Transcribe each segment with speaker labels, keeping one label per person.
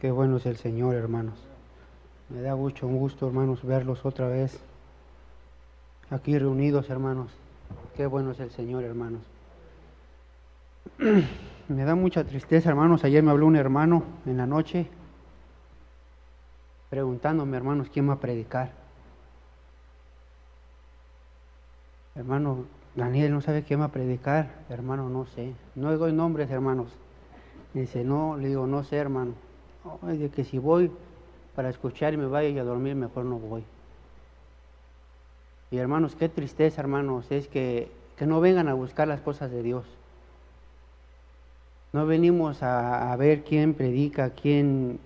Speaker 1: Qué bueno es el Señor, hermanos. Me da mucho gusto, hermanos, verlos otra vez aquí reunidos, hermanos. Qué bueno es el Señor, hermanos. Me da mucha tristeza, hermanos. Ayer me habló un hermano en la noche preguntándome, hermanos, quién va a predicar. Hermano, Daniel no sabe quién va a predicar. Hermano, no sé. No doy nombres, hermanos. dice, no, le digo, no sé, hermano de que si voy para escuchar y me vaya a dormir, mejor no voy. Y hermanos, qué tristeza, hermanos, es que, que no vengan a buscar las cosas de Dios. No venimos a, ver quién predica, quién,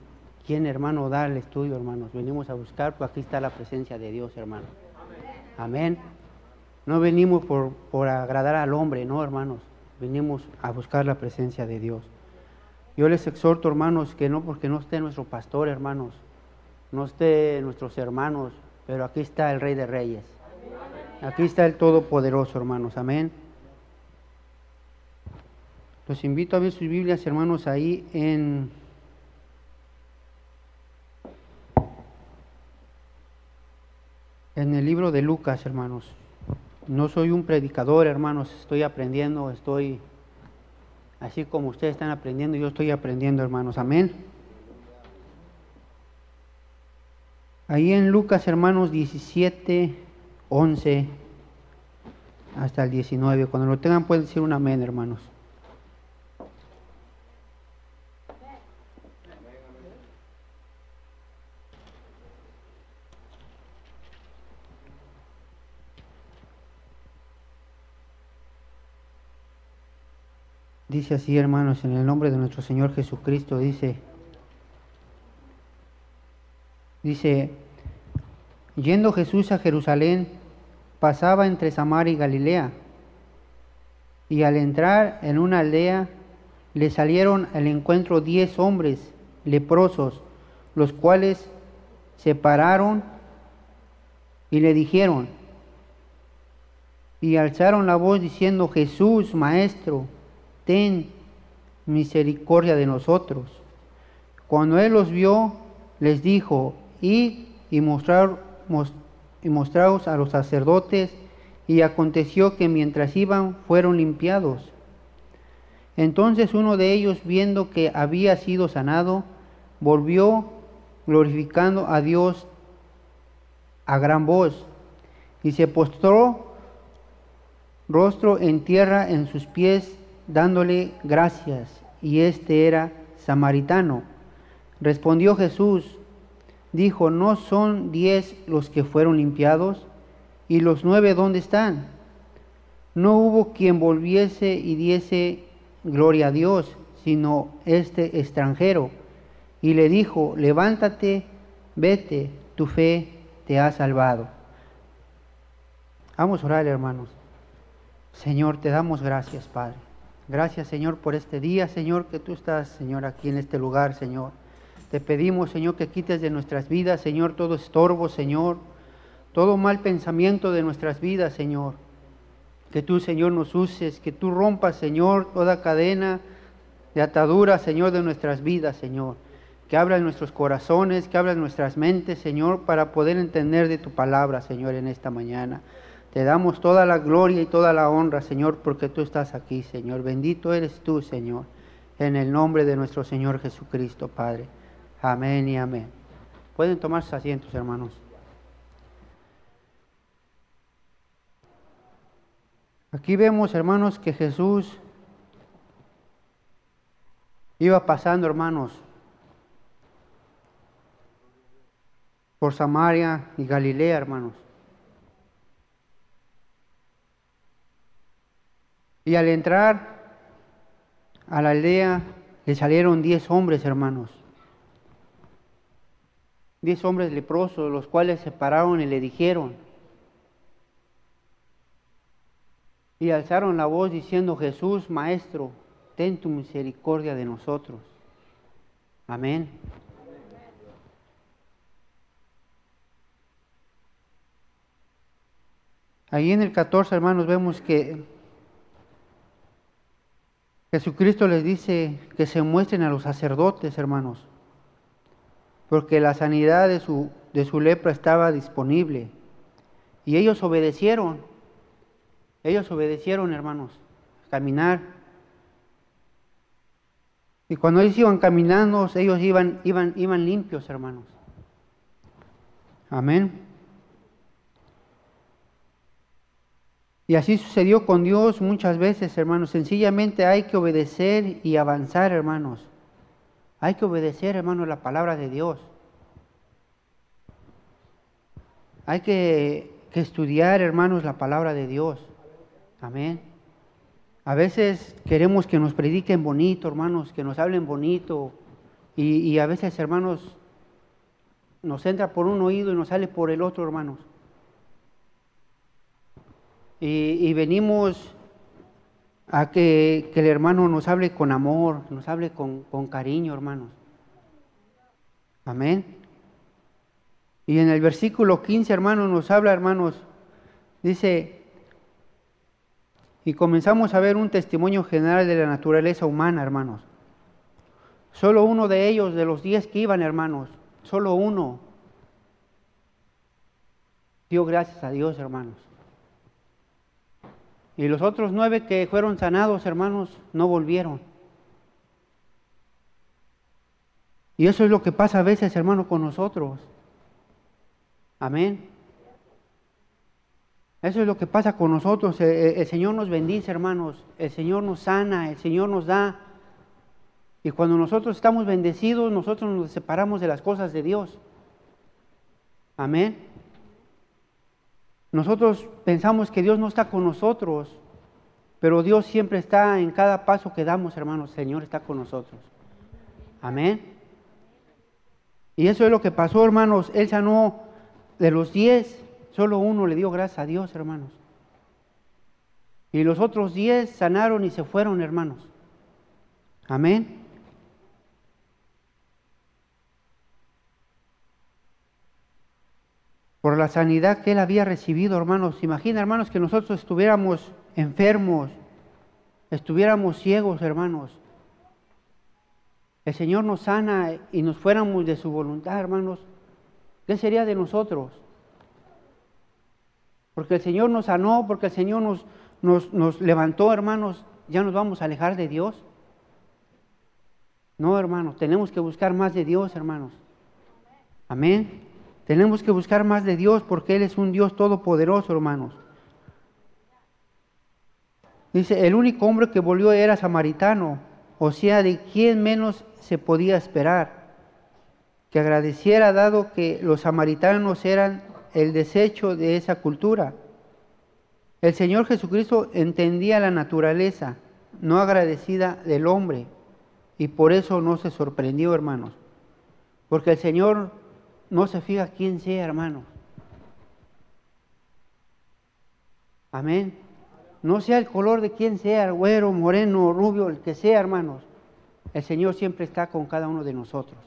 Speaker 1: quién, hermano, da el estudio, hermanos. Venimos a buscar, pues aquí está la presencia de Dios, hermano. Amén. No venimos por, por agradar al hombre, no, hermanos. Venimos a buscar la presencia de Dios. Yo les exhorto, hermanos, que no porque no esté nuestro pastor, hermanos, no esté nuestros hermanos, pero aquí está el Rey de Reyes. Aquí está el Todopoderoso, hermanos. Amén. Los invito a ver sus Biblias, hermanos, ahí en en el libro de Lucas, hermanos. No soy un predicador, hermanos, estoy aprendiendo, estoy Así como ustedes están aprendiendo, yo estoy aprendiendo, hermanos. Amén. Ahí en Lucas, hermanos, 17, 11 hasta el 19. Cuando lo tengan pueden decir un amén, hermanos. Dice así, hermanos, en el nombre de nuestro Señor Jesucristo, dice, dice, yendo Jesús a Jerusalén, pasaba entre Samaria y Galilea, y al entrar en una aldea, le salieron al encuentro diez hombres leprosos, los cuales se pararon y le dijeron, y alzaron la voz diciendo, Jesús, Maestro, ten misericordia de nosotros. Cuando él los vio, les dijo, id y, mostrar, y mostraos a los sacerdotes, y aconteció que mientras iban fueron limpiados. Entonces uno de ellos, viendo que había sido sanado, volvió glorificando a Dios a gran voz, y se postró rostro en tierra en sus pies dándole gracias, y este era samaritano. Respondió Jesús, dijo, ¿no son diez los que fueron limpiados? ¿Y los nueve dónde están? No hubo quien volviese y diese gloria a Dios, sino este extranjero. Y le dijo, levántate, vete, tu fe te ha salvado. Vamos a orar, hermanos. Señor, te damos gracias, Padre. Gracias, Señor, por este día, Señor, que tú estás, Señor, aquí en este lugar, Señor. Te pedimos, Señor, que quites de nuestras vidas, Señor, todo estorbo, Señor, todo mal pensamiento de nuestras vidas, Señor. Que tú, Señor, nos uses, que tú rompas, Señor, toda cadena de atadura, Señor, de nuestras vidas, Señor. Que abras nuestros corazones, que abras nuestras mentes, Señor, para poder entender de tu palabra, Señor, en esta mañana. Te damos toda la gloria y toda la honra, Señor, porque tú estás aquí, Señor. Bendito eres tú, Señor, en el nombre de nuestro Señor Jesucristo, Padre. Amén y amén. Pueden tomar sus asientos, hermanos. Aquí vemos, hermanos, que Jesús iba pasando, hermanos, por Samaria y Galilea, hermanos. Y al entrar a la aldea le salieron diez hombres, hermanos. Diez hombres leprosos, los cuales se pararon y le dijeron. Y alzaron la voz diciendo, Jesús, Maestro, ten tu misericordia de nosotros. Amén. Ahí en el 14, hermanos, vemos que Jesucristo les dice que se muestren a los sacerdotes, hermanos. porque la sanidad de su, de su lepra estaba disponible. Y ellos obedecieron, ellos obedecieron, hermanos, caminar. Y cuando ellos iban caminando, ellos iban, iban, iban limpios, hermanos. Amén. Y así sucedió con Dios muchas veces, hermanos. Sencillamente hay que obedecer y avanzar, hermanos. Hay que obedecer, hermanos, la palabra de Dios. Hay que, estudiar, hermanos, la palabra de Dios. Amén. A veces queremos que nos prediquen bonito, hermanos, que nos hablen bonito. Y, a veces, hermanos, nos entra por un oído y nos sale por el otro, hermanos. Y, venimos a que, el hermano nos hable con amor, nos hable con, con cariño, hermanos. Amén. Y en el versículo 15, hermanos, nos habla, hermanos, dice, y comenzamos a ver un testimonio general de la naturaleza humana, hermanos. Solo uno de ellos, de los diez que iban, hermanos, solo uno dio gracias a Dios, hermanos. Y los otros nueve que fueron sanados, hermanos, no volvieron. Y eso es lo que pasa a veces, hermano, con nosotros. Amén. Eso es lo que pasa con nosotros. El, Señor nos bendice, hermanos. El Señor nos sana, el Señor nos da. Y cuando nosotros estamos bendecidos, nosotros nos separamos de las cosas de Dios. Amén. Nosotros pensamos que Dios no está con nosotros, pero Dios siempre está en cada paso que damos, hermanos. Señor está con nosotros. Amén. Y eso es lo que pasó, hermanos. Él sanó de los diez, solo uno le dio gracias a Dios, hermanos. Y los otros diez sanaron y se fueron, hermanos. Amén. Por la sanidad que él había recibido, hermanos. Imagina, hermanos, que nosotros estuviéramos enfermos, estuviéramos ciegos, hermanos. El Señor nos sana y nos fuéramos de su voluntad, hermanos. ¿Qué sería de nosotros? Porque el Señor nos sanó, porque el Señor nos, nos, nos levantó, hermanos, ya nos vamos a alejar de Dios. No, hermanos, tenemos que buscar más de Dios, hermanos. Amén. Tenemos que buscar más de Dios porque Él es un Dios todopoderoso, hermanos. Dice, el único hombre que volvió era samaritano, o sea, de quien menos se podía esperar. Que agradeciera dado que los samaritanos eran el desecho de esa cultura. El Señor Jesucristo entendía la naturaleza no agradecida del hombre y por eso no se sorprendió, hermanos. Porque el Señor no se fija quién sea, hermano. Amén. No sea el color de quien sea, güero, moreno, rubio, el que sea, hermanos. El Señor siempre está con cada uno de nosotros.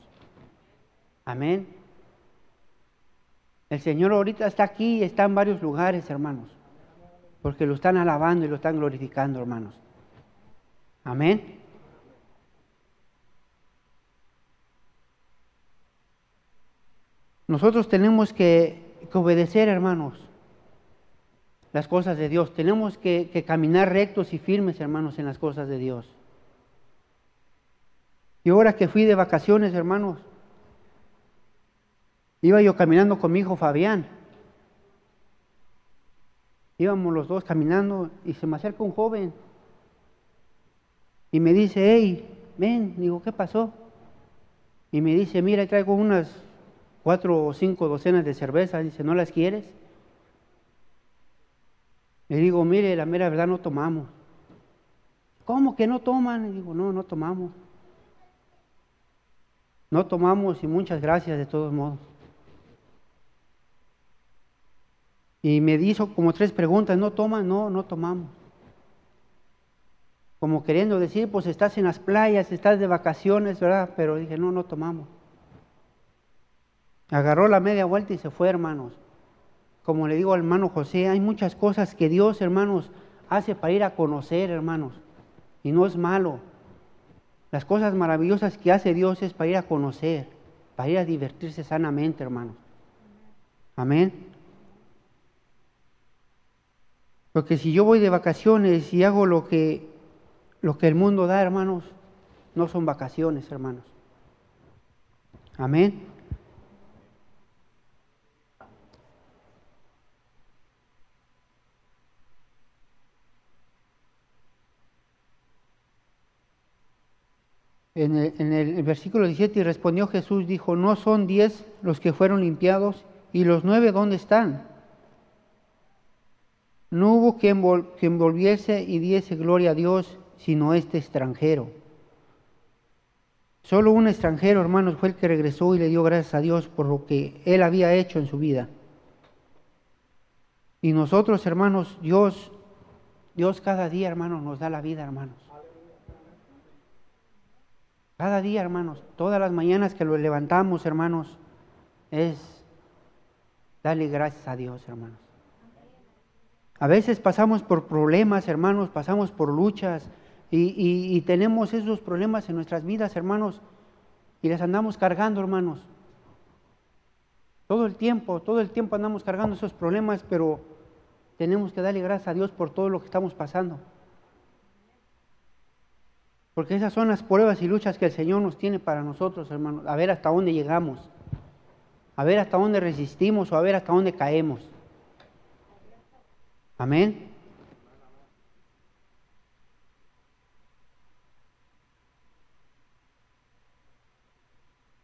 Speaker 1: Amén. El Señor ahorita está aquí y está en varios lugares, hermanos. Porque lo están alabando y lo están glorificando, hermanos. Amén. Nosotros tenemos que, obedecer, hermanos, las cosas de Dios. Tenemos que, que caminar rectos y firmes, hermanos, en las cosas de Dios. Y ahora que fui de vacaciones, hermanos, iba yo caminando con mi hijo Fabián. Íbamos los dos caminando y se me acerca un joven y me dice, hey, ven, digo, ¿qué pasó? Y me dice, mira, traigo unas cuatro o cinco docenas de cervezas, dice, ¿no las quieres? Le digo, mire, la mera verdad no tomamos. ¿Cómo que no toman? Le digo, no, no tomamos. No tomamos y muchas gracias de todos modos. Y me hizo como tres preguntas, ¿no toman? No, no tomamos. Como queriendo decir, pues estás en las playas, estás de vacaciones, ¿verdad? Pero dije, no, no tomamos. Agarró la media vuelta y se fue, hermanos. Como le digo al hermano José, hay muchas cosas que Dios, hermanos, hace para ir a conocer, hermanos. Y no es malo. Las cosas maravillosas que hace Dios es para ir a conocer. para ir a divertirse sanamente, hermanos. Amén. Porque si yo voy de vacaciones y hago lo que, lo que el mundo da, hermanos, no son vacaciones, hermanos. Amén. En el, versículo 17, y respondió Jesús, dijo, no son diez los que fueron limpiados, y los nueve, ¿dónde están? No hubo quien, quien volviese y diese gloria a Dios, sino este extranjero. Solo un extranjero, hermanos, fue el que regresó y le dio gracias a Dios por lo que él había hecho en su vida. Y nosotros, hermanos, Dios, Dios cada día, hermanos, nos da la vida, hermanos. Cada día, hermanos, todas las mañanas que lo levantamos, hermanos, es darle gracias a Dios, hermanos. A veces pasamos por problemas, hermanos, pasamos por luchas y, tenemos esos problemas en nuestras vidas, hermanos, y les andamos cargando, hermanos. Todo el tiempo, todo el tiempo andamos cargando esos problemas, pero tenemos que darle gracias a Dios por todo lo que estamos pasando. Porque esas son las pruebas y luchas que el Señor nos tiene para nosotros, hermanos. A ver hasta dónde llegamos. A ver hasta dónde resistimos o a ver hasta dónde caemos. Amén.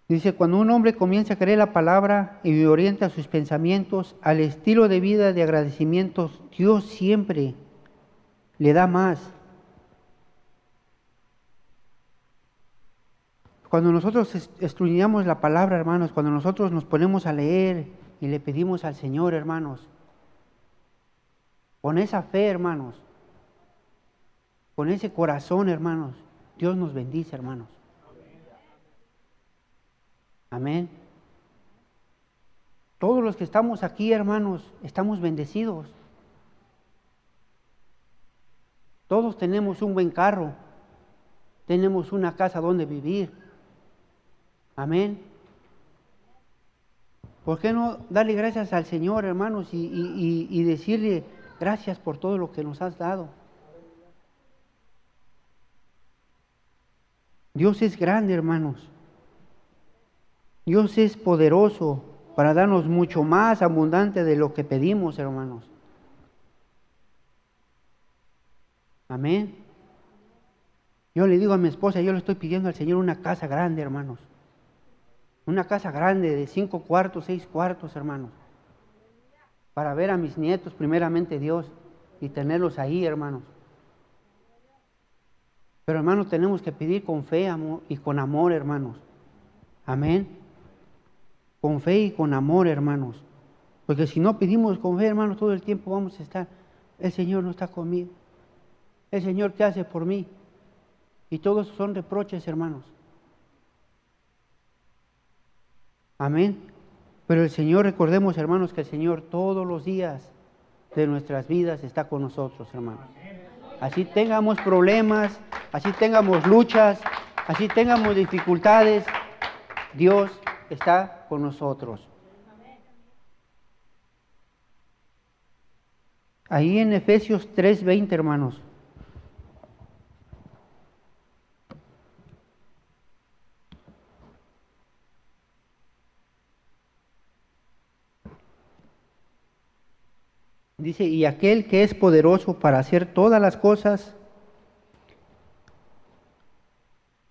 Speaker 1: Dice, cuando un hombre comienza a creer la palabra y orienta sus pensamientos al estilo de vida de agradecimientos, Dios siempre le da más. Cuando nosotros estudiamos la palabra, hermanos, cuando nosotros nos ponemos a leer y le pedimos al Señor, hermanos, con esa fe, hermanos, con ese corazón, hermanos, Dios nos bendice, hermanos. Amén. Todos los que estamos aquí, hermanos, estamos bendecidos. Todos tenemos un buen carro, tenemos una casa donde vivir. Amén. ¿Por qué no darle gracias al Señor, hermanos, y, decirle gracias por todo lo que nos has dado? Dios es grande, hermanos. Dios es poderoso para darnos mucho más abundante de lo que pedimos, hermanos. Amén. Yo le digo a mi esposa, yo le estoy pidiendo al Señor una casa grande, hermanos. Una casa grande de cinco cuartos, seis cuartos, hermanos. Para ver a mis nietos, primeramente Dios, y tenerlos ahí, hermanos. Pero hermanos, tenemos que pedir con fe y con amor, hermanos. Amén. Con fe y con amor, hermanos. Porque si no pedimos con fe, hermanos, todo el tiempo vamos a estar, el Señor no está conmigo. El Señor, ¿qué hace por mí? Y todos son reproches, hermanos. Amén. Pero el Señor, recordemos hermanos que el Señor todos los días de nuestras vidas está con nosotros, hermanos. Así tengamos problemas, así tengamos luchas, así tengamos dificultades, Dios está con nosotros. Ahí en Efesios 3:20, hermanos. Dice, y aquel que es poderoso para hacer todas las cosas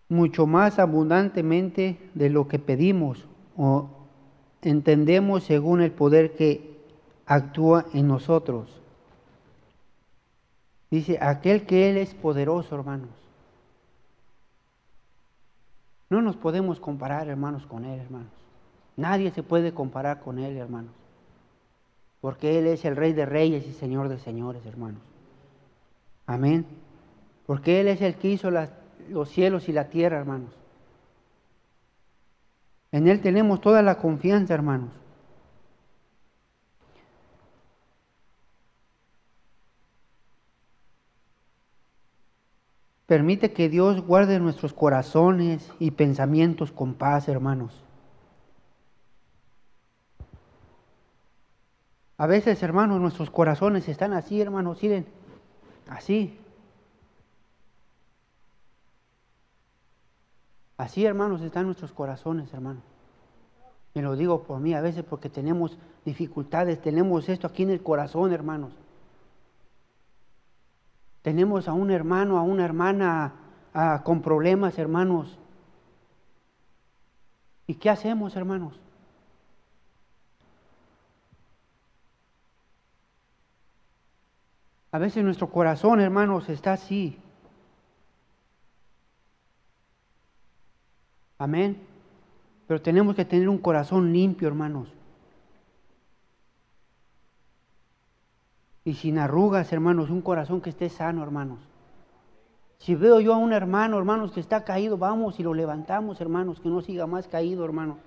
Speaker 1: mucho más abundantemente de lo que pedimos o entendemos según el poder que actúa en nosotros. Dice, aquel que Él es poderoso, hermanos. No nos podemos comparar, hermanos, con Él, hermanos. Nadie se puede comparar con Él, hermanos porque Él es el Rey de Reyes y Señor de Señores, hermanos. Amén. Porque Él es el que hizo los cielos y la tierra, hermanos. En Él tenemos toda la confianza, hermanos. Permite que Dios guarde nuestros corazones y pensamientos con paz, hermanos. A veces, hermanos, nuestros corazones están así, hermanos, miren, así. Así, hermanos, están nuestros corazones, hermanos. Me lo digo por mí a veces porque tenemos dificultades, tenemos esto aquí en el corazón, hermanos. Tenemos a un hermano, a una hermana con problemas, hermanos. ¿Y qué hacemos, hermanos? A veces nuestro corazón, hermanos, está así. Amén. Pero tenemos que tener un corazón limpio, hermanos. Y sin arrugas, hermanos, un corazón que esté sano, hermanos. Si veo yo a un hermano, hermanos, que está caído, vamos y lo levantamos, hermanos, que no siga más caído, hermano.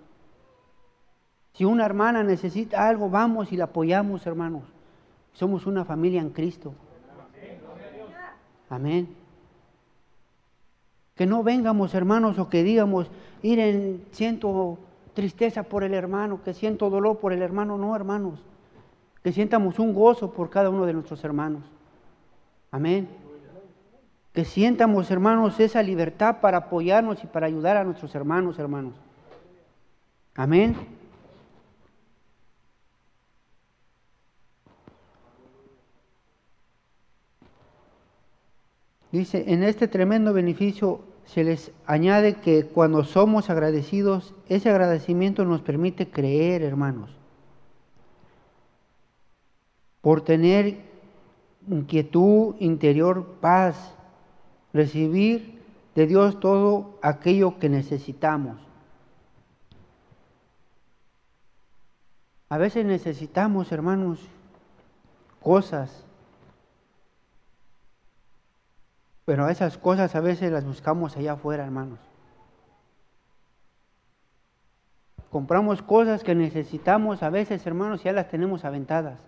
Speaker 1: Si una hermana necesita algo, vamos y la apoyamos, hermanos. Somos una familia en Cristo. Amén. Que no vengamos, hermanos, o que digamos, miren, siento tristeza por el hermano, que siento dolor por el hermano. No, hermanos. Que sientamos un gozo por cada uno de nuestros hermanos. Amén. Que sientamos, hermanos, esa libertad para apoyarnos y para ayudar a nuestros hermanos, hermanos. Amén. Dice, en este tremendo beneficio se les añade que cuando somos agradecidos, ese agradecimiento nos permite creer, hermanos, por tener inquietud interior, paz, recibir de Dios todo aquello que necesitamos. A veces necesitamos, hermanos, cosas Pero esas cosas a veces las buscamos allá afuera, hermanos. Compramos cosas que necesitamos a veces, hermanos, ya las tenemos aventadas.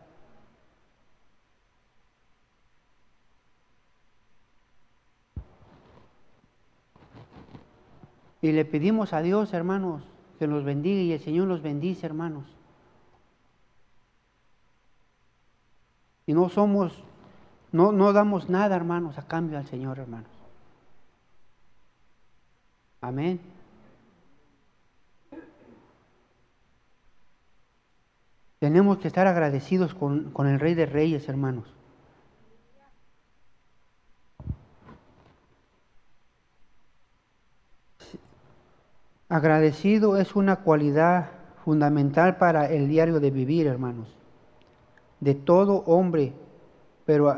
Speaker 1: Y le pedimos a Dios, hermanos, que nos bendiga y el Señor los bendice, hermanos. Y no somos no, no damos nada, hermanos, a cambio al Señor, hermanos. Amén. Tenemos que estar agradecidos con, con, el Rey de Reyes, hermanos. Agradecido es una cualidad fundamental para el diario de vivir, hermanos. De todo hombre pero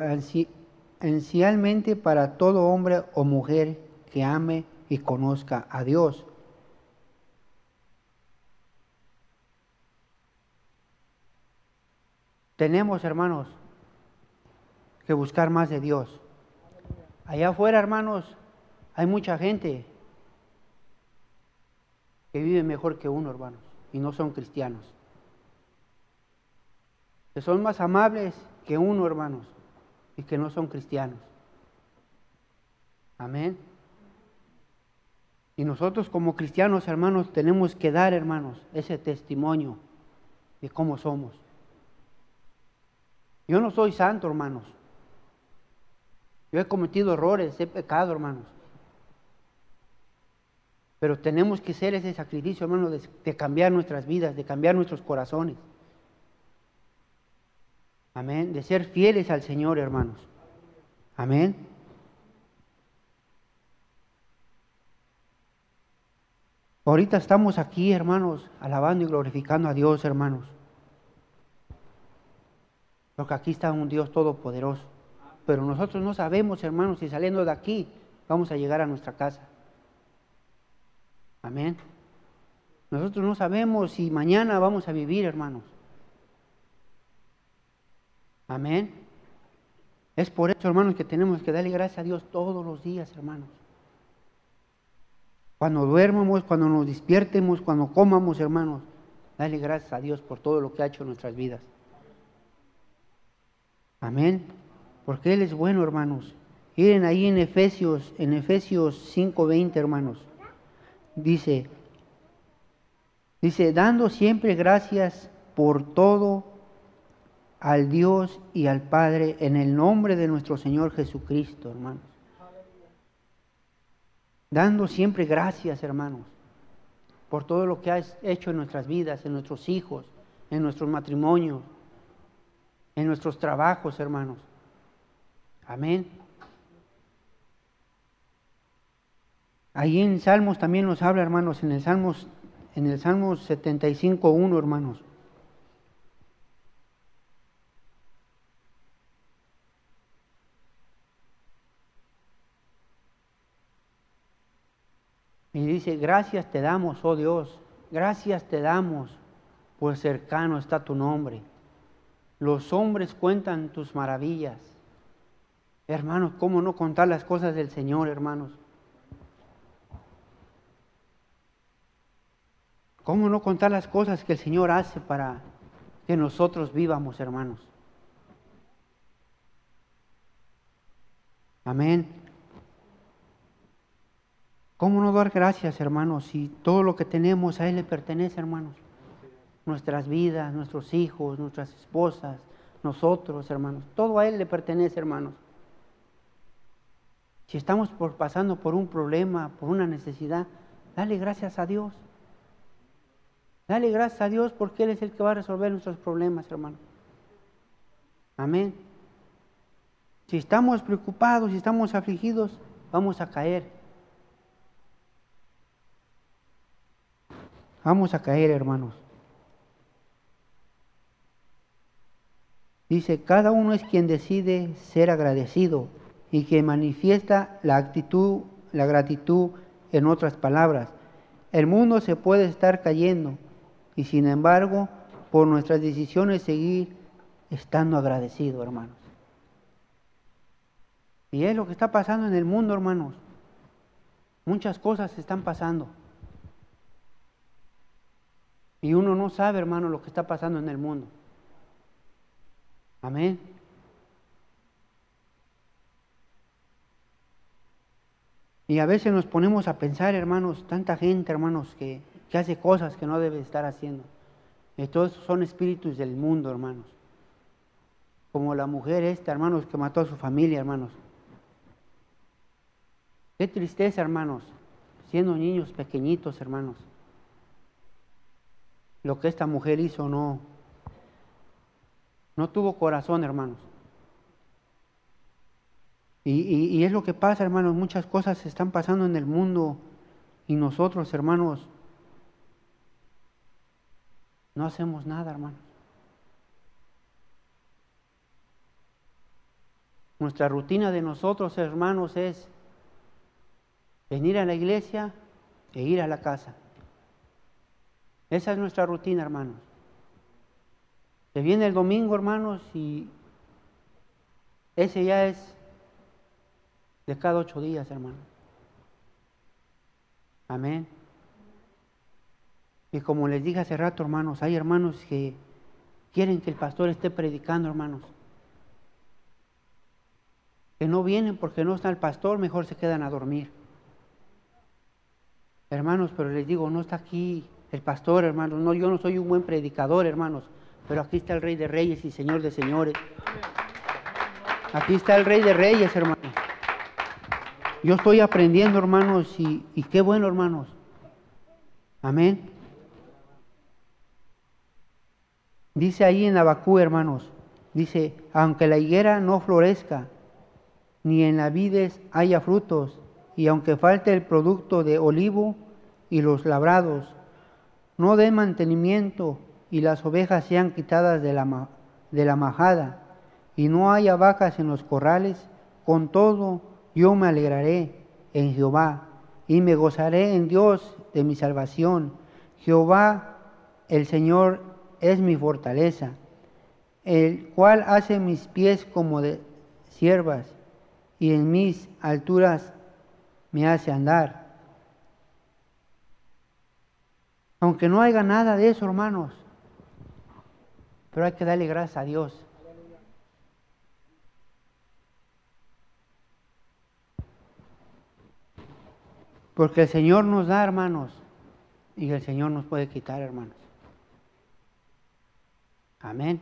Speaker 1: esencialmente para todo hombre o mujer que ame y conozca a Dios. Tenemos, hermanos, que buscar más de Dios. Allá afuera, hermanos, hay mucha gente que vive mejor que uno, hermanos, y no son cristianos. Que son más amables que uno, hermanos y que no son cristianos. Amén. Y nosotros como cristianos, hermanos, tenemos que dar, hermanos, ese testimonio de cómo somos. Yo no soy santo, hermanos. Yo he cometido errores, he pecado, hermanos. Pero tenemos que hacer ese sacrificio, hermanos, de, de cambiar nuestras vidas, de cambiar nuestros corazones. Amén. De ser fieles al Señor, hermanos. Amén. Ahorita estamos aquí, hermanos, alabando y glorificando a Dios, hermanos. Porque aquí está un Dios todopoderoso. Pero nosotros no sabemos, hermanos, si saliendo de aquí vamos a llegar a nuestra casa. Amén. Nosotros no sabemos si mañana vamos a vivir, hermanos. Amén. Es por eso, hermanos, que tenemos que darle gracias a Dios todos los días, hermanos. Cuando duermamos, cuando nos despiertemos, cuando comamos, hermanos, dale gracias a Dios por todo lo que ha hecho en nuestras vidas. Amén. Porque Él es bueno, hermanos. Miren ahí en Efesios, en Efesios 5:20, hermanos. Dice, dice, dando siempre gracias por todo al Dios y al Padre en el nombre de nuestro Señor Jesucristo, hermanos. Dando siempre gracias, hermanos, por todo lo que has hecho en nuestras vidas, en nuestros hijos, en nuestros matrimonios, en nuestros trabajos, hermanos. Amén. Ahí en Salmos también nos habla, hermanos, en el Salmos, en el Salmos 75.1, hermanos. Y dice, gracias te damos, oh Dios, gracias te damos, pues cercano está tu nombre. Los hombres cuentan tus maravillas. Hermanos, ¿cómo no contar las cosas del Señor, hermanos? ¿Cómo no contar las cosas que el Señor hace para que nosotros vivamos, hermanos? Amén. ¿Cómo no dar gracias, hermanos, si todo lo que tenemos a Él le pertenece, hermanos? Nuestras vidas, nuestros hijos, nuestras esposas, nosotros, hermanos, todo a Él le pertenece, hermanos. Si estamos pasando por un problema, por una necesidad, dale gracias a Dios. Dale gracias a Dios porque Él es el que va a resolver nuestros problemas, hermano. Amén. Si estamos preocupados, si estamos afligidos, vamos a caer. Vamos a caer, hermanos. Dice, cada uno es quien decide ser agradecido y que manifiesta la actitud, la gratitud en otras palabras. El mundo se puede estar cayendo y sin embargo, por nuestras decisiones seguir estando agradecido, hermanos. Y es lo que está pasando en el mundo, hermanos. Muchas cosas están pasando. Y uno no sabe, hermano, lo que está pasando en el mundo. Amén. Y a veces nos ponemos a pensar, hermanos, tanta gente, hermanos, que, que hace cosas que no debe estar haciendo. Y todos son espíritus del mundo, hermanos. Como la mujer esta, hermanos, que mató a su familia, hermanos. Qué tristeza, hermanos, siendo niños pequeñitos, hermanos lo que esta mujer hizo no, no tuvo corazón, hermanos. Y, es lo que pasa, hermanos, muchas cosas están pasando en el mundo y nosotros, hermanos, no hacemos nada, hermanos. Nuestra rutina de nosotros, hermanos, es venir a la iglesia e ir a la casa. Esa es nuestra rutina, hermanos. Se viene el domingo, hermanos, y ese ya es de cada ocho días, hermanos. Amén. Y como les dije hace rato, hermanos, hay hermanos que quieren que el pastor esté predicando, hermanos. Que no vienen porque no está el pastor, mejor se quedan a dormir. Hermanos, pero les digo, no está aquí el pastor, hermanos. No, yo no soy un buen predicador, hermanos, pero aquí está el Rey de Reyes y Señor de Señores. Aquí está el Rey de Reyes, hermanos. Yo estoy aprendiendo, hermanos, y, qué bueno, hermanos. Amén. Dice ahí en Abacú, hermanos, dice, aunque la higuera no florezca, ni en la vides haya frutos, y aunque falte el producto de olivo y los labrados, no dé mantenimiento y las ovejas sean quitadas de la, de la majada y no haya vacas en los corrales, con todo yo me alegraré en Jehová y me gozaré en Dios de mi salvación. Jehová, el Señor, es mi fortaleza, el cual hace mis pies como de siervas y en mis alturas me hace andar. Aunque no haya nada de eso, hermanos. Pero hay que darle gracias a Dios. Porque el Señor nos da, hermanos, y el Señor nos puede quitar, hermanos. Amén.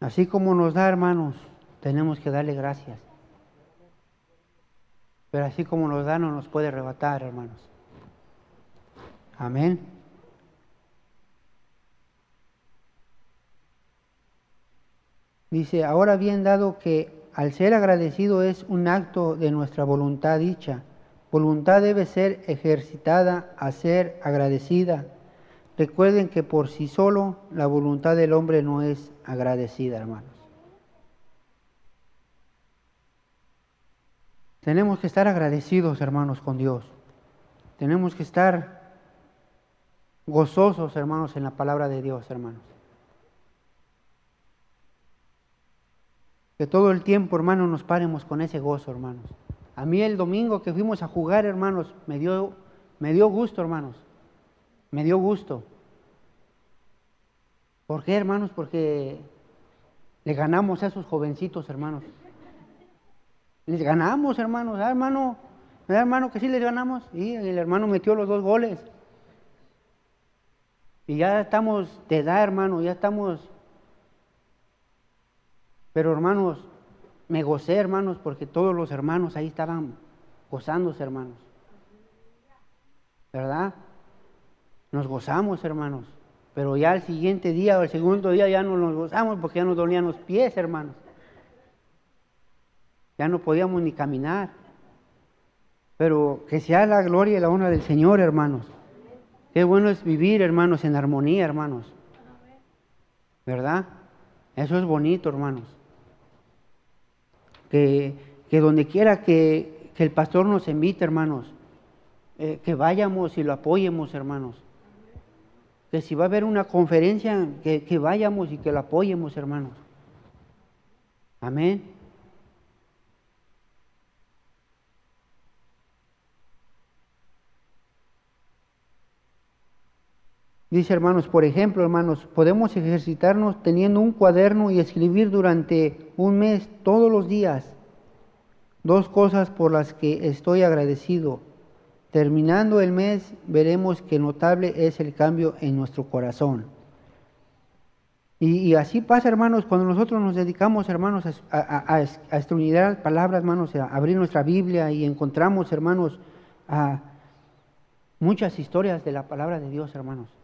Speaker 1: Así como nos da, hermanos, tenemos que darle gracias. Pero así como nos da, no nos puede arrebatar, hermanos. Amén. Dice, ahora bien, dado que al ser agradecido es un acto de nuestra voluntad dicha, voluntad debe ser ejercitada a ser agradecida. Recuerden que por sí solo la voluntad del hombre no es agradecida, hermanos. Tenemos que estar agradecidos, hermanos, con Dios. Tenemos que estar gozosos, hermanos, en la palabra de Dios, hermanos. Que todo el tiempo, hermanos, nos paremos con ese gozo, hermanos. A mí el domingo que fuimos a jugar, hermanos, me dio, me dio gusto, hermanos. Me dio gusto. ¿Por qué, hermanos? Porque le ganamos a esos jovencitos, hermanos. Les ganamos, hermanos. Ah, hermano, hermano que sí les ganamos? Y el hermano metió los dos goles. Y ya estamos de edad, hermano, ya estamos pero hermanos, me gocé, hermanos, porque todos los hermanos ahí estaban gozándose, hermanos. ¿Verdad? Nos gozamos, hermanos. Pero ya el siguiente día o el segundo día ya no nos gozamos porque ya nos dolían los pies, hermanos. Ya no podíamos ni caminar. Pero que sea la gloria y la honra del Señor, hermanos. Qué bueno es vivir, hermanos, en armonía, hermanos. ¿Verdad? Eso es bonito, hermanos que, donde quiera que, el pastor nos invite, hermanos, eh, que vayamos y lo apoyemos, hermanos. Que si va a haber una conferencia, que, que vayamos y que lo apoyemos, hermanos. Amén. Dice hermanos, por ejemplo, hermanos, podemos ejercitarnos teniendo un cuaderno y escribir durante un mes todos los días dos cosas por las que estoy agradecido. Terminando el mes veremos qué notable es el cambio en nuestro corazón. Y, así pasa, hermanos, cuando nosotros nos dedicamos, hermanos, a, a, estudiar palabras, hermanos, a abrir nuestra Biblia y encontramos, hermanos, a muchas historias de la palabra de Dios, hermanos.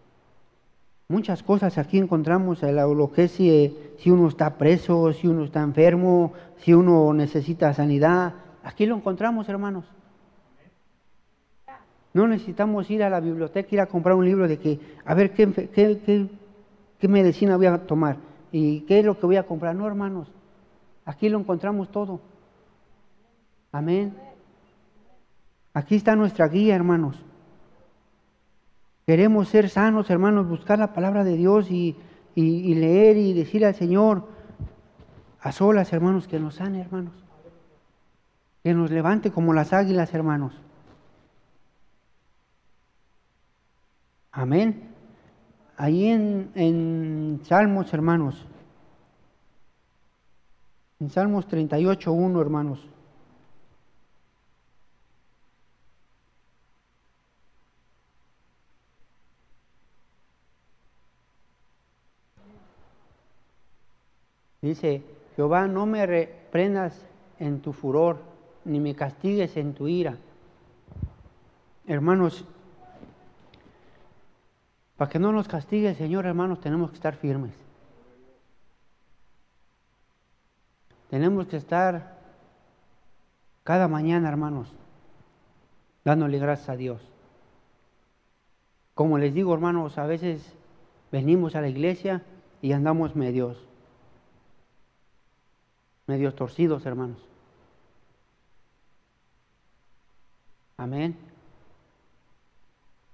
Speaker 1: Muchas cosas aquí encontramos, que es si, uno está preso, si uno está enfermo, si uno necesita sanidad. Aquí lo encontramos, hermanos. No necesitamos ir a la biblioteca, ir a comprar un libro de que, a ver, ¿qué, qué, qué medicina voy a tomar? ¿Y qué es lo que voy a comprar? No, hermanos. Aquí lo encontramos todo. Amén. Aquí está nuestra guía, hermanos. Queremos ser sanos, hermanos, buscar la palabra de Dios y, leer y decir al Señor a solas, hermanos, que nos sane, hermanos. Que nos levante como las águilas, hermanos. Amén. Ahí en, en Salmos, hermanos. En Salmos 38, 1, hermanos. Dice, Jehová, no me reprendas en tu furor, ni me castigues en tu ira. Hermanos, para que no nos castigue el Señor, hermanos, tenemos que estar firmes. Tenemos que estar cada mañana, hermanos, dándole gracias a Dios. Como les digo, hermanos, a veces venimos a la iglesia y andamos medios medios torcidos, hermanos. Amén.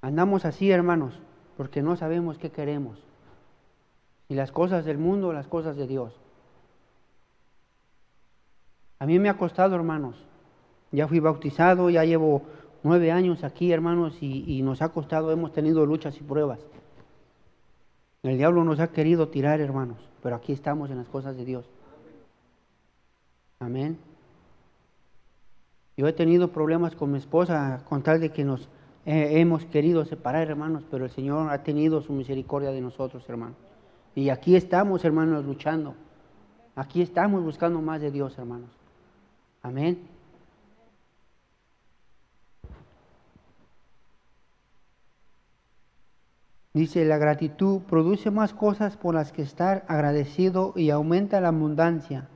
Speaker 1: Andamos así, hermanos, porque no sabemos qué queremos. Y las cosas del mundo las cosas de Dios. A mí me ha costado, hermanos. Ya fui bautizado, ya llevo nueve años aquí, hermanos, y, y nos ha costado, hemos tenido luchas y pruebas. El diablo nos ha querido tirar, hermanos, pero aquí estamos en las cosas de Dios. Amén. Yo he tenido problemas con mi esposa con tal de que nos hemos querido separar, hermanos, pero el Señor ha tenido su misericordia de nosotros, hermanos. Y aquí estamos, hermanos, luchando. Aquí estamos buscando más de Dios, hermanos. Amén. Dice, la gratitud produce más cosas por las que estar agradecido y aumenta la abundancia.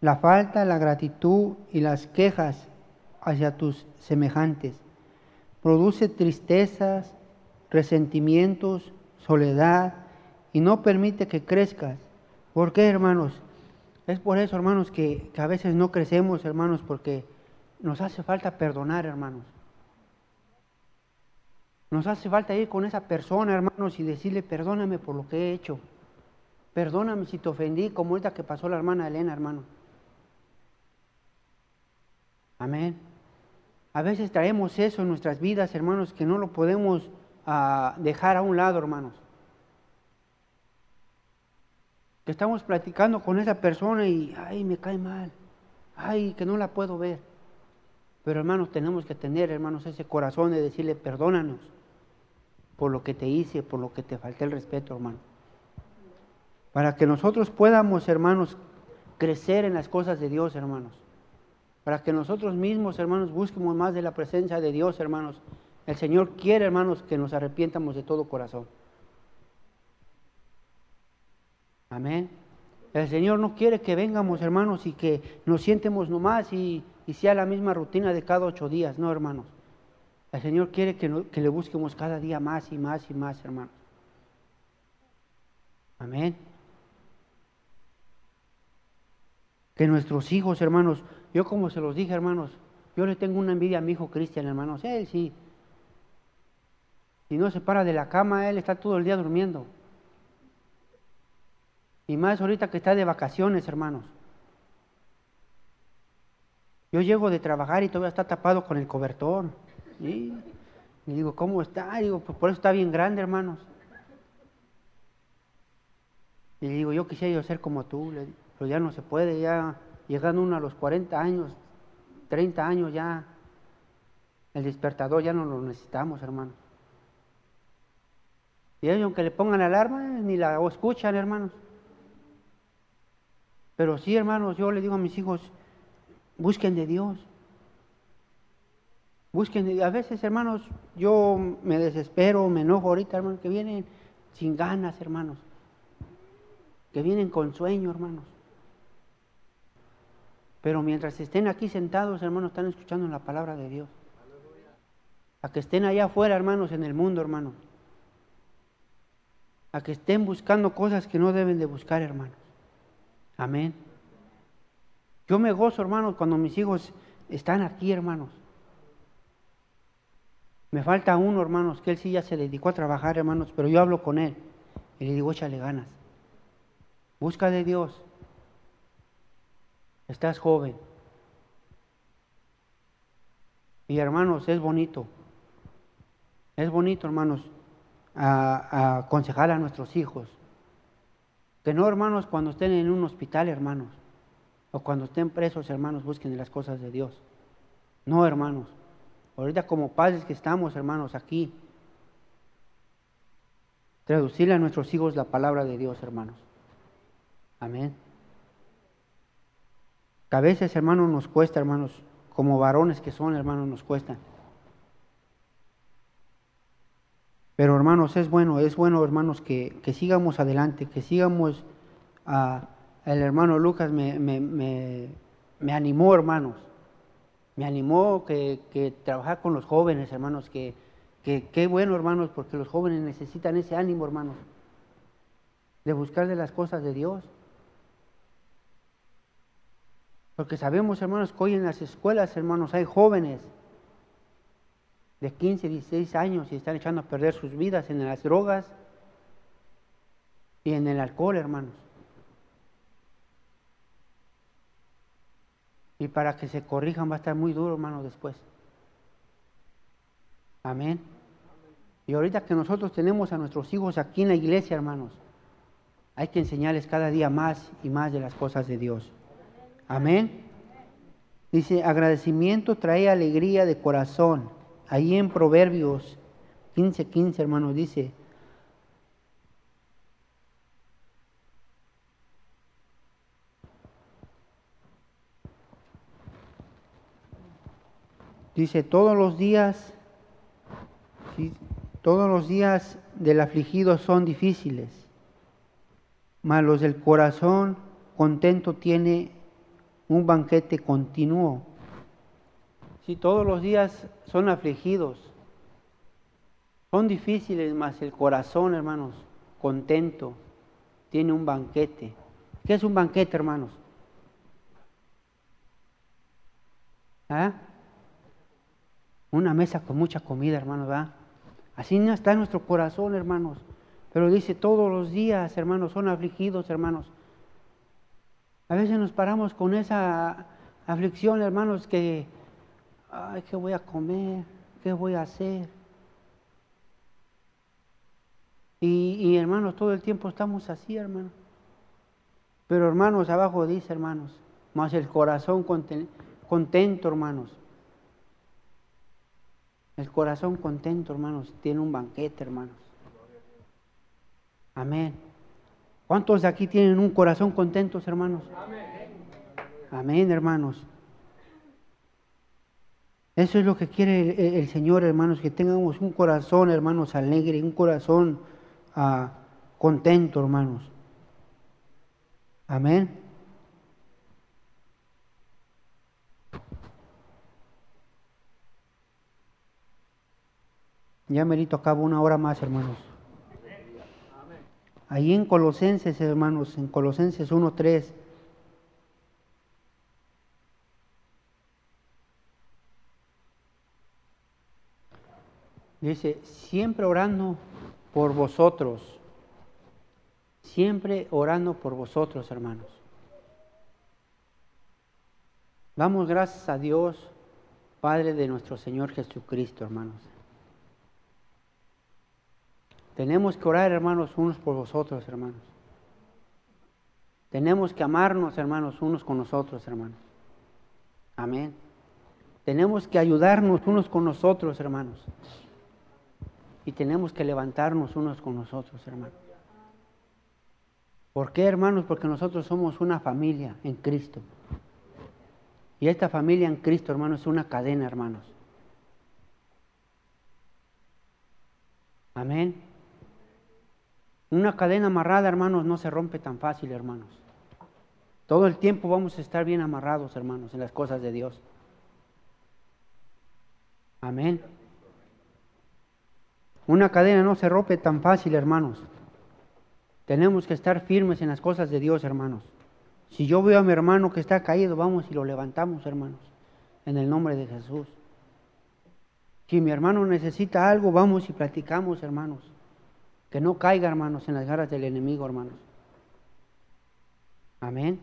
Speaker 1: La falta, la gratitud y las quejas hacia tus semejantes produce tristezas, resentimientos, soledad y no permite que crezcas. ¿Por qué, hermanos? Es por eso, hermanos, que, a veces no crecemos, hermanos, porque nos hace falta perdonar, hermanos. Nos hace falta ir con esa persona, hermanos, y decirle, perdóname por lo que he hecho. Perdóname si te ofendí, como ahorita que pasó la hermana Elena, hermano. Amén. A veces traemos eso en nuestras vidas, hermanos, que no lo podemos ah, dejar a un lado, hermanos. Que estamos platicando con esa persona y, ay, me cae mal. Ay, que no la puedo ver. Pero hermanos, tenemos que tener, hermanos, ese corazón de decirle, perdónanos por lo que te hice, por lo que te falté el respeto, hermano. Para que nosotros podamos, hermanos, crecer en las cosas de Dios, hermanos. Para que nosotros mismos, hermanos, busquemos más de la presencia de Dios, hermanos. El Señor quiere, hermanos, que nos arrepientamos de todo corazón. Amén. El Señor no quiere que vengamos, hermanos, y que nos sientemos nomás y, y sea la misma rutina de cada ocho días. No, hermanos. El Señor quiere que, le busquemos cada día más y más y más, hermanos. Amén. Que nuestros hijos, hermanos, yo como se los dije, hermanos, yo le tengo una envidia a mi hijo Cristian, hermanos. Él sí. Si no se para de la cama, él está todo el día durmiendo. Y más ahorita que está de vacaciones, hermanos. Yo llego de trabajar y todavía está tapado con el cobertor. Y le digo, ¿cómo está? digo, pues por eso está bien grande, hermanos. Y digo, yo quisiera yo ser como tú, pero ya no se puede, ya llegando uno a los 40 años, 30 años ya, el despertador ya no lo necesitamos, hermano. Y ellos, aunque le pongan alarma, ni la escuchan, hermanos. Pero sí, hermanos, yo le digo a mis hijos, busquen de Dios. Busquen, a veces, hermanos, yo me desespero, me enojo ahorita, hermanos, que vienen sin ganas, hermanos. Que vienen con sueño, hermanos. Pero mientras estén aquí sentados, hermanos, están escuchando la palabra de Dios. A que estén allá afuera, hermanos, en el mundo, hermanos. A que estén buscando cosas que no deben de buscar, hermanos. Amén. Yo me gozo, hermanos, cuando mis hijos están aquí, hermanos. Me falta uno, hermanos, que él sí ya se dedicó a trabajar, hermanos, pero yo hablo con él y le digo, échale ganas. Busca de Dios. Estás joven. Y hermanos, es bonito. Es bonito, hermanos, a, aconsejar a nuestros hijos. Que no, hermanos, cuando estén en un hospital, hermanos, o cuando estén presos, hermanos, busquen las cosas de Dios. No, hermanos. Ahorita como padres que estamos, hermanos, aquí, traducirle a nuestros hijos la palabra de Dios, hermanos. Amén. A veces, hermanos, nos cuesta, hermanos, como varones que son, hermanos, nos cuesta. Pero, hermanos, es bueno, es bueno, hermanos, que, sigamos adelante, que sigamos a... El hermano Lucas me, me, me, me animó, hermanos, me animó que, trabajar con los jóvenes, hermanos, que qué bueno, hermanos, porque los jóvenes necesitan ese ánimo, hermanos, de buscar de las cosas de Dios. Porque sabemos, hermanos, que hoy en las escuelas, hermanos, hay jóvenes de 15, 16 años y están echando a perder sus vidas en las drogas y en el alcohol, hermanos. Y para que se corrijan va a estar muy duro, hermano, después. Amén. Y ahorita que nosotros tenemos a nuestros hijos aquí en la iglesia, hermanos, hay que enseñarles cada día más y más de las cosas de Dios. Amén. Dice, agradecimiento trae alegría de corazón. Ahí en Proverbios 15, 15, hermanos, dice, dice, todos los días, todos los días del afligido son difíciles, mas los del corazón contento tiene un banquete continuo. Si todos los días son afligidos, son difíciles, mas el corazón, hermanos, contento, tiene un banquete. ¿Qué es un banquete, hermanos? ¿Ah? Una mesa con mucha comida, hermanos, ¿verdad? Así está nuestro corazón, hermanos. Pero dice, todos los días, hermanos, son afligidos, hermanos. A veces nos paramos con esa aflicción, hermanos, que, ay, ¿qué voy a comer? ¿Qué voy a hacer? Y, hermanos, todo el tiempo estamos así, hermanos. Pero hermanos, abajo dice, hermanos, más el corazón contento, hermanos. El corazón contento, hermanos, tiene un banquete, hermanos. Amén. ¿Cuántos de aquí tienen un corazón contentos, hermanos? Amén. Hermanos. Eso es lo que quiere el, Señor, hermanos, que tengamos un corazón, hermanos, alegre, un corazón ah, contento, hermanos. Amén. Ya merito acabo una hora más, hermanos. Ahí en Colosenses, hermanos, en Colosenses 1.3. Dice, siempre orando por vosotros. Siempre orando por vosotros, hermanos. Damos gracias a Dios, Padre de nuestro Señor Jesucristo, hermanos. Tenemos que orar, hermanos, unos por vosotros, hermanos. Tenemos que amarnos, hermanos, unos con nosotros, hermanos. Amén. Tenemos que ayudarnos unos con nosotros, hermanos. Y tenemos que levantarnos unos con nosotros, hermanos. ¿Por qué, hermanos? Porque nosotros somos una familia en Cristo. Y esta familia en Cristo, hermanos, es una cadena, hermanos. Amén. Una cadena amarrada, hermanos, no se rompe tan fácil, hermanos. Todo el tiempo vamos a estar bien amarrados, hermanos, en las cosas de Dios. Amén. Una cadena no se rompe tan fácil, hermanos. Tenemos que estar firmes en las cosas de Dios, hermanos. Si yo veo a mi hermano que está caído, vamos y lo levantamos, hermanos, en el nombre de Jesús. Si mi hermano necesita algo, vamos y platicamos, hermanos. Que no caiga, hermanos, en las garras del enemigo, hermanos. Amén.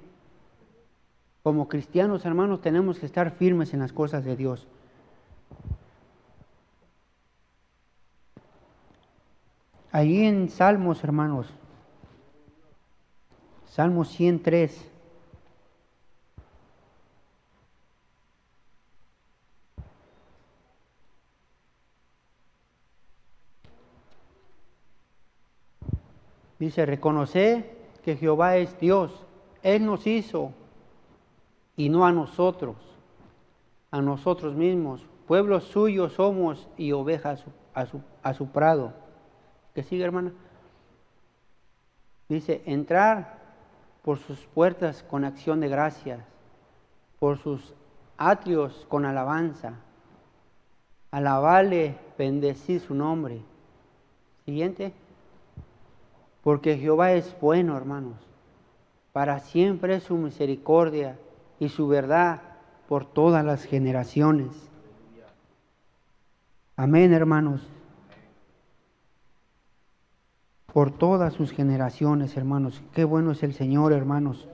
Speaker 1: Como cristianos, hermanos, tenemos que estar firmes en las cosas de Dios. Ahí en Salmos, hermanos, Salmos 103. Dice, reconoce que Jehová es Dios. Él nos hizo y no a nosotros, a nosotros mismos. Pueblos suyos somos y ovejas a su, a su prado. ¿Qué sigue, hermana? Dice, entrar por sus puertas con acción de gracias, por sus atrios con alabanza. Alabale, bendecir su nombre. Siguiente. Porque Jehová es bueno, hermanos. Para siempre es su misericordia y su verdad por todas las generaciones. Amén, hermanos. Por todas sus generaciones, hermanos. Qué bueno es el Señor, hermanos.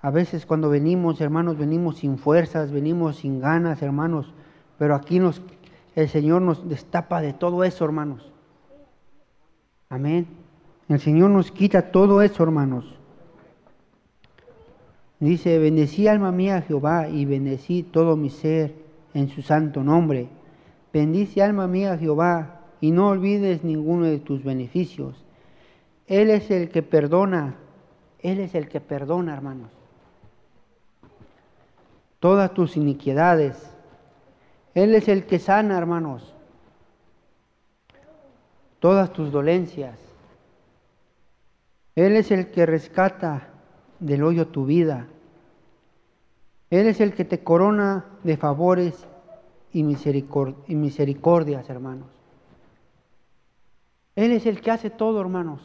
Speaker 1: A veces cuando venimos, hermanos, venimos sin fuerzas, venimos sin ganas, hermanos. Pero aquí nos, el Señor nos destapa de todo eso, hermanos. Amén. El Señor nos quita todo eso, hermanos. Dice, bendecí alma mía Jehová y bendecí todo mi ser en su santo nombre. Bendice alma mía Jehová y no olvides ninguno de tus beneficios. Él es el que perdona, Él es el que perdona, hermanos. Todas tus iniquidades. Él es el que sana, hermanos, todas tus dolencias. Él es el que rescata del hoyo tu vida. Él es el que te corona de favores y, misericordias, hermanos. Él es el que hace todo, hermanos.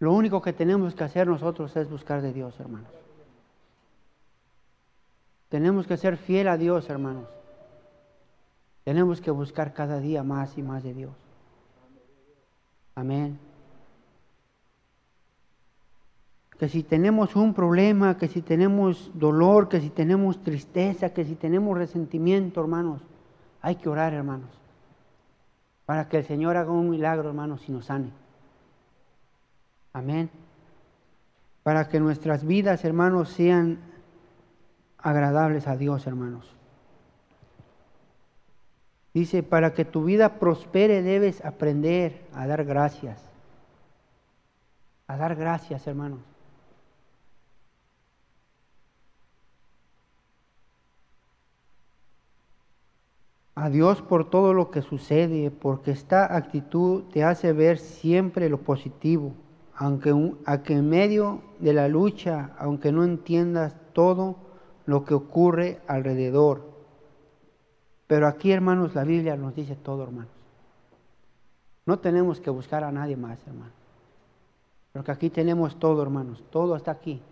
Speaker 1: Lo único que tenemos que hacer nosotros es buscar de Dios, hermanos. Tenemos que ser fiel a Dios, hermanos. Tenemos que buscar cada día más y más de Dios. Amén. Que si tenemos un problema, que si tenemos dolor, que si tenemos tristeza, que si tenemos resentimiento, hermanos, hay que orar, hermanos, para que el Señor haga un milagro, hermanos, y nos sane. Amén. Para que nuestras vidas, hermanos, sean agradables a Dios, hermanos. Dice, para que tu vida prospere debes aprender a dar gracias. A dar gracias, hermanos. A Dios por todo lo que sucede, porque esta actitud te hace ver siempre lo positivo aunque, que en medio de la lucha, aunque no entiendas todo lo que ocurre alrededor. Pero aquí, hermanos, la Biblia nos dice todo, hermanos. No tenemos que buscar a nadie más, hermanos. Porque aquí tenemos todo, hermanos. Todo está aquí.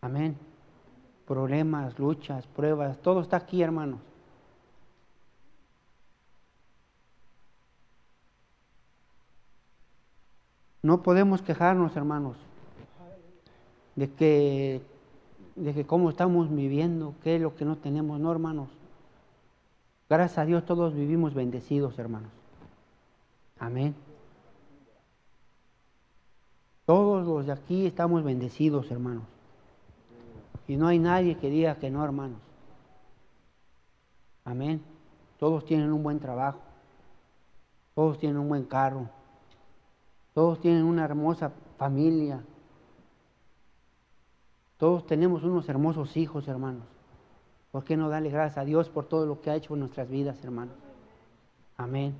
Speaker 1: Amén. Problemas, luchas, pruebas, todo está aquí, hermanos. No podemos quejarnos, hermanos, de que, de que cómo estamos viviendo, qué es lo que no tenemos, no, hermanos. Gracias a Dios todos vivimos bendecidos, hermanos. Amén. Todos los de aquí estamos bendecidos, hermanos. Y no hay nadie que diga que no, hermanos. Amén. Todos tienen un buen trabajo. Todos tienen un buen carro. Todos tienen una hermosa familia. Todos tenemos unos hermosos hijos, hermanos. ¿Por qué no darle gracias a Dios por todo lo que ha hecho en nuestras vidas, hermanos? Amén.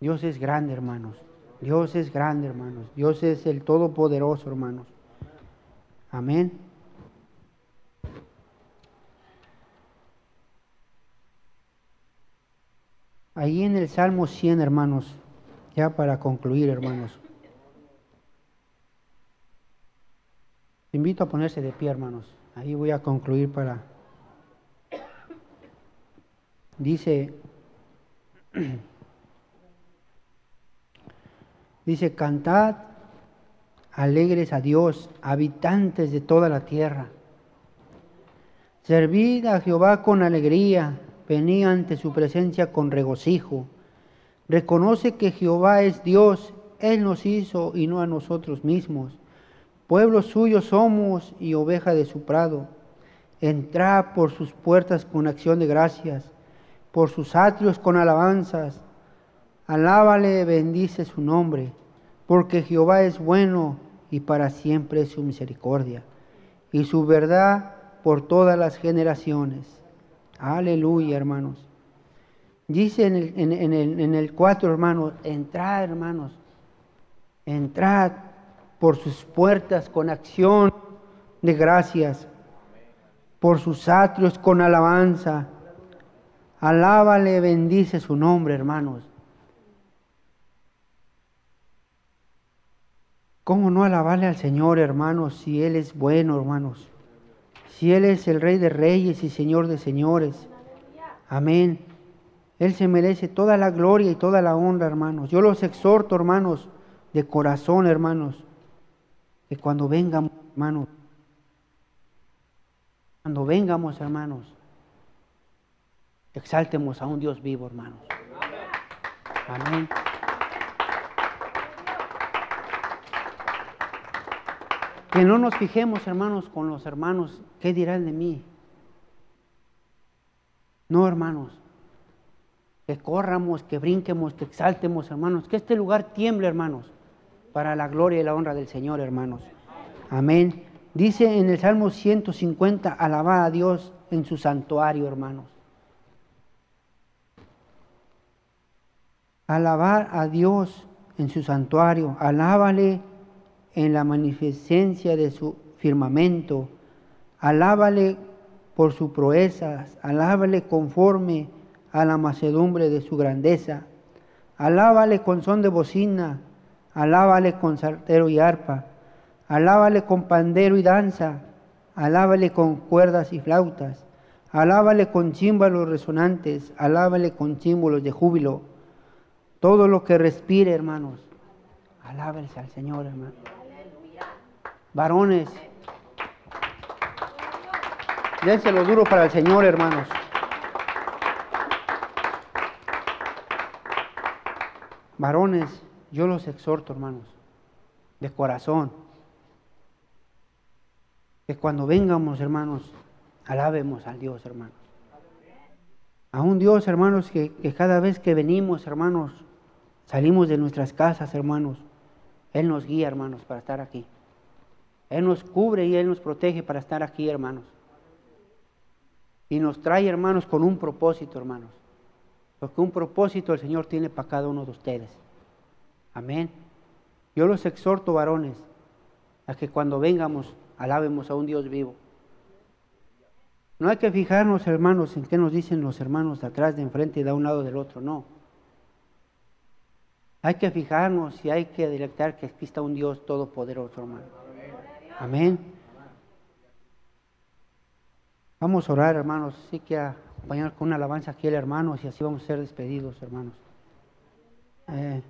Speaker 1: Dios es grande, hermanos. Dios es grande, hermanos. Dios es el Todopoderoso, hermanos. Amén. Ahí en el Salmo 100, hermanos, ya para concluir, hermanos. invito a ponerse de pie, hermanos. Ahí voy a concluir para... Dice, dice, cantad alegres a Dios, habitantes de toda la tierra. Servid a Jehová con alegría venía ante su presencia con regocijo. Reconoce que Jehová es Dios, Él nos hizo y no a nosotros mismos. Pueblo suyo somos y oveja de su prado. Entra por sus puertas con acción de gracias, por sus atrios con alabanzas. Alábale, bendice su nombre, porque Jehová es bueno y para siempre es su misericordia, y su verdad por todas las generaciones. Aleluya, hermanos. Dice en el, en, en el 4, hermanos, entrad, hermanos, entrad por sus puertas con acción de gracias, por sus atrios con alabanza. Alábale, bendice su nombre, hermanos. ¿Cómo no alabarle al Señor, hermanos, si Él es bueno, hermanos? si Él es el Rey de Reyes y Señor de Señores. Amén. Él se merece toda la gloria y toda la honra, hermanos. Yo los exhorto, hermanos, de corazón, hermanos, que cuando vengamos, hermanos, cuando vengamos, hermanos, exaltemos a un Dios vivo, hermanos. Amén. Que no nos fijemos, hermanos, con los hermanos, ¿qué dirán de mí? No, hermanos. Que corramos, que brinquemos, que exaltemos, hermanos. Que este lugar tiemble, hermanos, para la gloria y la honra del Señor, hermanos. Amén. Dice en el Salmo 150, alabar a Dios en su santuario, hermanos. Alabar a Dios en su santuario, alábale en la magnificencia de su firmamento, alábale por sus proezas, alábale conforme a la macedumbre de su grandeza, alábale con son de bocina, alábale con saltero y arpa, alábale con pandero y danza, alábale con cuerdas y flautas, alábale con címbalos resonantes, alábale con símbolos de júbilo. Todo lo que respire, hermanos, alábales al Señor, hermano. Varones, dense lo duro para el Señor, hermanos. Varones, yo los exhorto, hermanos, de corazón, que cuando vengamos, hermanos, alabemos al Dios, hermanos. A un Dios, hermanos, que cada vez que venimos, hermanos, salimos de nuestras casas, hermanos, Él nos guía, hermanos, para estar aquí. Él nos cubre y Él nos protege para estar aquí, hermanos. Y nos trae, hermanos, con un propósito, hermanos. Porque un propósito el Señor tiene para cada uno de ustedes. Amén. Yo los exhorto, varones, a que cuando vengamos alabemos a un Dios vivo. No hay que fijarnos, hermanos, en qué nos dicen los hermanos de atrás, de enfrente y de un lado del otro, no. Hay que fijarnos y hay que directar que aquí está un Dios todopoderoso, hermano. Amén. Vamos a orar, hermanos. Sí que acompañar con una alabanza aquí el hermano y así vamos a ser despedidos, hermanos. Eh,